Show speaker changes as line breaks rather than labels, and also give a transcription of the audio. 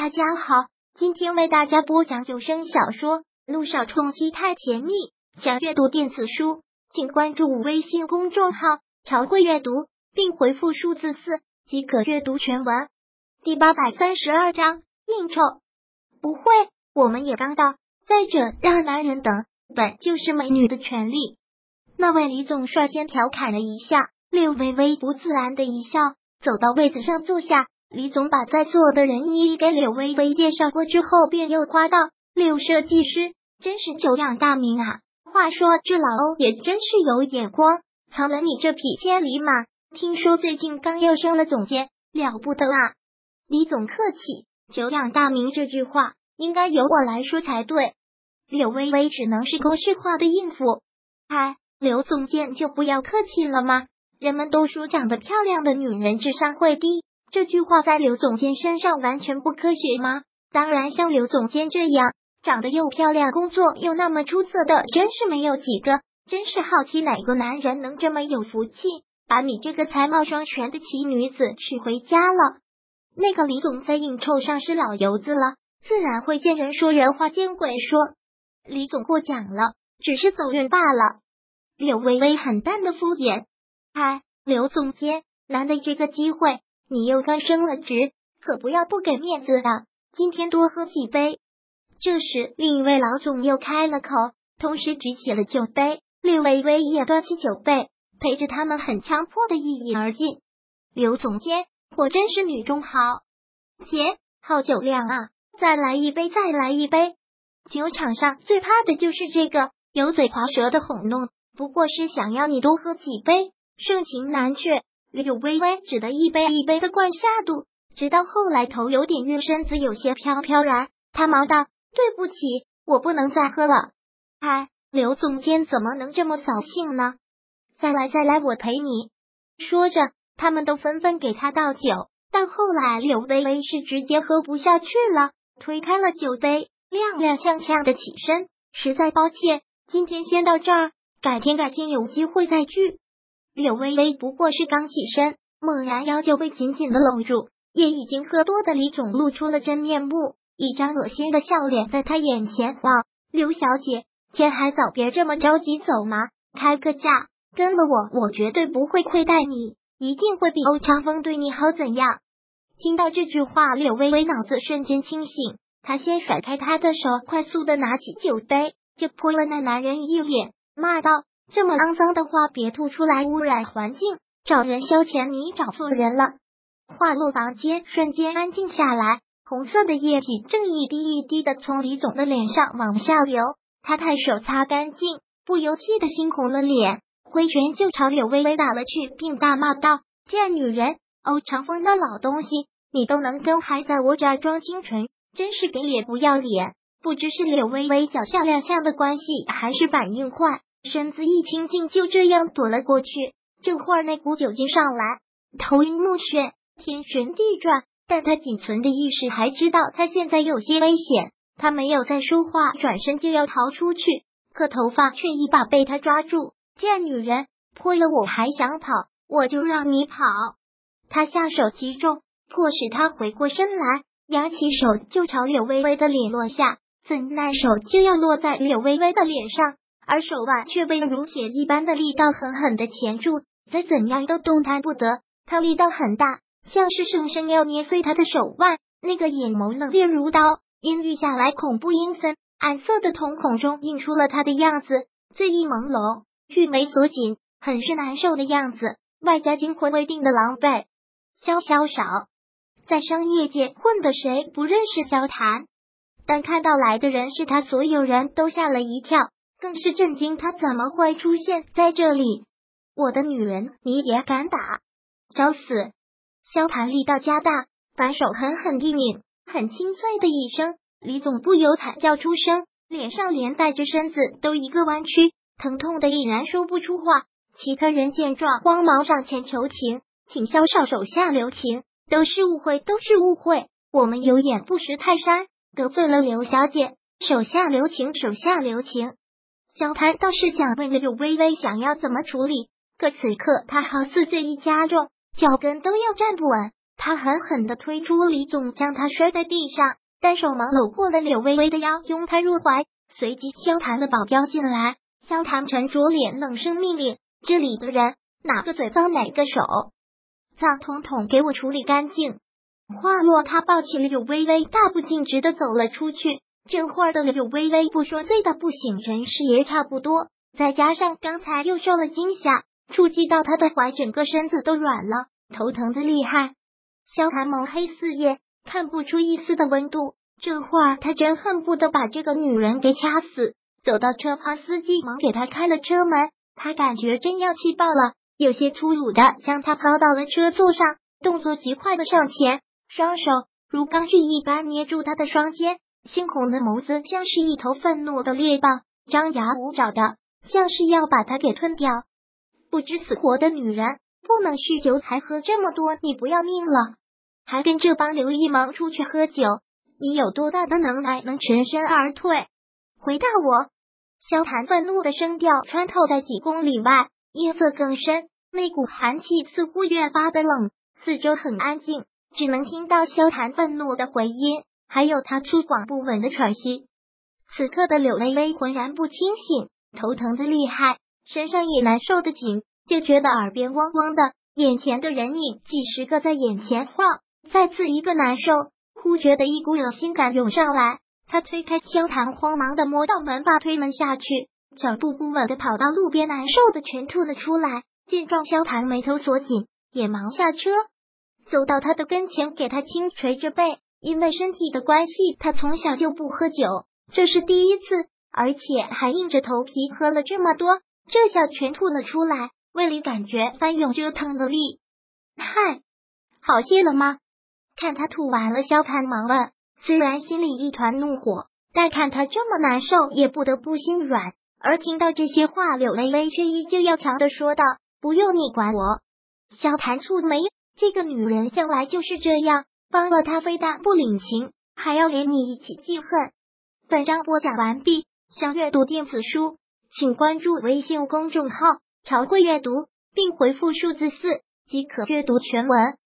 大家好，今天为大家播讲有声小说《路上冲击太甜蜜》。想阅读电子书，请关注微信公众号“朝会阅读”，并回复数字四即可阅读全文。第八百三十二章应酬。不会，我们也刚到。再者，让男人等本就是美女的权利。那位李总率先调侃了一下，略微微不自然的一笑，走到位子上坐下。李总把在座的人一一给柳微微介绍过之后，便又夸道：“柳设计师真是久仰大名啊！话说这老欧也真是有眼光，藏了你这匹千里马。听说最近刚又升了总监，了不得啊！”李总客气，“久仰大名”这句话应该由我来说才对。柳微微只能是公式化的应付。嗨，刘总监就不要客气了吗？人们都说长得漂亮的女人智商会低。这句话在刘总监身上完全不科学吗？当然，像刘总监这样长得又漂亮、工作又那么出色的，真是没有几个。真是好奇哪个男人能这么有福气，把你这个才貌双全的奇女子娶回家了。那个李总在应酬上是老油子了，自然会见人说人话，见鬼说。李总过奖了，只是走运罢了。柳微微很淡的敷衍。嗨，刘总监，难得这个机会。你又刚升了职，可不要不给面子啊！今天多喝几杯。这时，另一位老总又开了口，同时举起了酒杯。柳微微也端起酒杯，陪着他们很强迫的一饮而尽。刘总监，果真是女中豪杰，好酒量啊！再来一杯，再来一杯。酒场上最怕的就是这个油嘴滑舌的哄弄，不过是想要你多喝几杯，盛情难却。柳微微只得一杯一杯的灌下肚，直到后来头有点晕，身子有些飘飘然。他忙道：“对不起，我不能再喝了。”哎，刘总监怎么能这么扫兴呢？再来再来，我陪你。说着，他们都纷纷给他倒酒。但后来柳微微是直接喝不下去了，推开了酒杯，踉踉跄跄的起身。实在抱歉，今天先到这儿，改天改天有机会再聚。柳微微不过是刚起身，猛然腰就被紧紧的搂住。也已经喝多的李总露出了真面目，一张恶心的笑脸在他眼前。哇，刘小姐，天还早，别这么着急走嘛，开个价，跟了我，我绝对不会亏待你，一定会比欧长风对你好。怎样？听到这句话，柳微微脑子瞬间清醒，她先甩开他的手，快速的拿起酒杯，就泼了那男人一脸，骂道。这么肮脏的话别吐出来，污染环境。找人消遣，你找错人了。话落，房间瞬间安静下来，红色的液体正一滴一滴的从李总的脸上往下流。他抬手擦干净，不由气的猩红了脸，挥拳就朝柳微微打了去，并大骂道：“贱女人，欧长风的老东西，你都能跟还在我这儿装清纯，真是给脸不要脸！”不知是柳微微脚下踉跄的关系，还是反应快。身子一轻轻，就这样躲了过去。这会儿那股酒劲上来，头晕目眩，天旋地转。但他仅存的意识还知道他现在有些危险。他没有再说话，转身就要逃出去，可头发却一把被他抓住。贱女人，泼了我还想跑，我就让你跑！他下手极重，迫使他回过身来，扬起手就朝柳微微的脸落下。怎奈手就要落在柳微微的脸上。而手腕却被如铁一般的力道狠狠的钳住，再怎样都动弹不得。他力道很大，像是生生要捏碎他的手腕。那个眼眸冷冽如刀，阴郁下来，恐怖阴森，暗色的瞳孔中映出了他的样子，醉意朦胧，玉眉锁紧，很是难受的样子，外加惊魂未定的狼狈。萧萧少在商业界混的，谁不认识萧谈？但看到来的人是他，所有人都吓了一跳。更是震惊，他怎么会出现在这里？我的女人，你也敢打？找死！萧谈力道加大，反手狠狠一拧，很清脆的一声，李总不由惨叫出声，脸上连带着身子都一个弯曲，疼痛的已然说不出话。其他人见状，慌忙上前求情，请萧少手下留情，都是误会，都是误会，我们有眼不识泰山，得罪了刘小姐，手下留情，手下留情。萧谈倒是想问柳微微想要怎么处理，可此刻他好似醉意加重，脚跟都要站不稳。他狠狠的推出李总，将他摔在地上，单手忙搂过了柳微微的腰，拥她入怀。随即，萧谭的保镖进来，萧谭沉着脸，冷声命令：“这里的人哪个嘴脏，哪个手脏，统统给我处理干净。”话落，他抱起了柳微微，大步径直的走了出去。这会儿的柳微微不说醉的不省人事也差不多，再加上刚才又受了惊吓，触及到他的怀，整个身子都软了，头疼的厉害。萧寒眸黑似夜，看不出一丝的温度。这会儿他真恨不得把这个女人给掐死。走到车旁，司机忙给他开了车门，他感觉真要气爆了，有些粗鲁的将他抛到了车座上，动作极快的上前，双手如钢锯一般捏住他的双肩。猩红的眸子像是一头愤怒的猎豹，张牙舞爪的，像是要把他给吞掉。不知死活的女人，不能酗酒，还喝这么多，你不要命了？还跟这帮刘一萌出去喝酒？你有多大的能耐，能全身而退？回答我！萧谭愤怒的声调穿透在几公里外，夜色更深，那股寒气似乎越发的冷。四周很安静，只能听到萧谭愤怒的回音。还有他粗犷不稳的喘息。此刻的柳微微浑然不清醒，头疼的厉害，身上也难受的紧，就觉得耳边嗡嗡的，眼前的人影几十个在眼前晃，再次一个难受，忽觉得一股恶心感涌上来。他推开萧谈，慌忙的摸到门把，推门下去，脚步不稳的跑到路边，难受的全吐了出来。见状，萧谈眉头锁紧，也忙下车，走到他的跟前，给他轻捶着背。因为身体的关系，他从小就不喝酒，这是第一次，而且还硬着头皮喝了这么多，这下全吐了出来，胃里感觉翻涌折腾的力。嗨，好些了吗？看他吐完了，萧谈忙问。虽然心里一团怒火，但看他这么难受，也不得不心软。而听到这些话，柳微微却依旧要强的说道：“不用你管我。”萧谈蹙眉，这个女人向来就是这样。帮了他，非但不领情，还要连你一起记恨。本章播讲完毕，想阅读电子书，请关注微信公众号“朝会阅读”，并回复数字四即可阅读全文。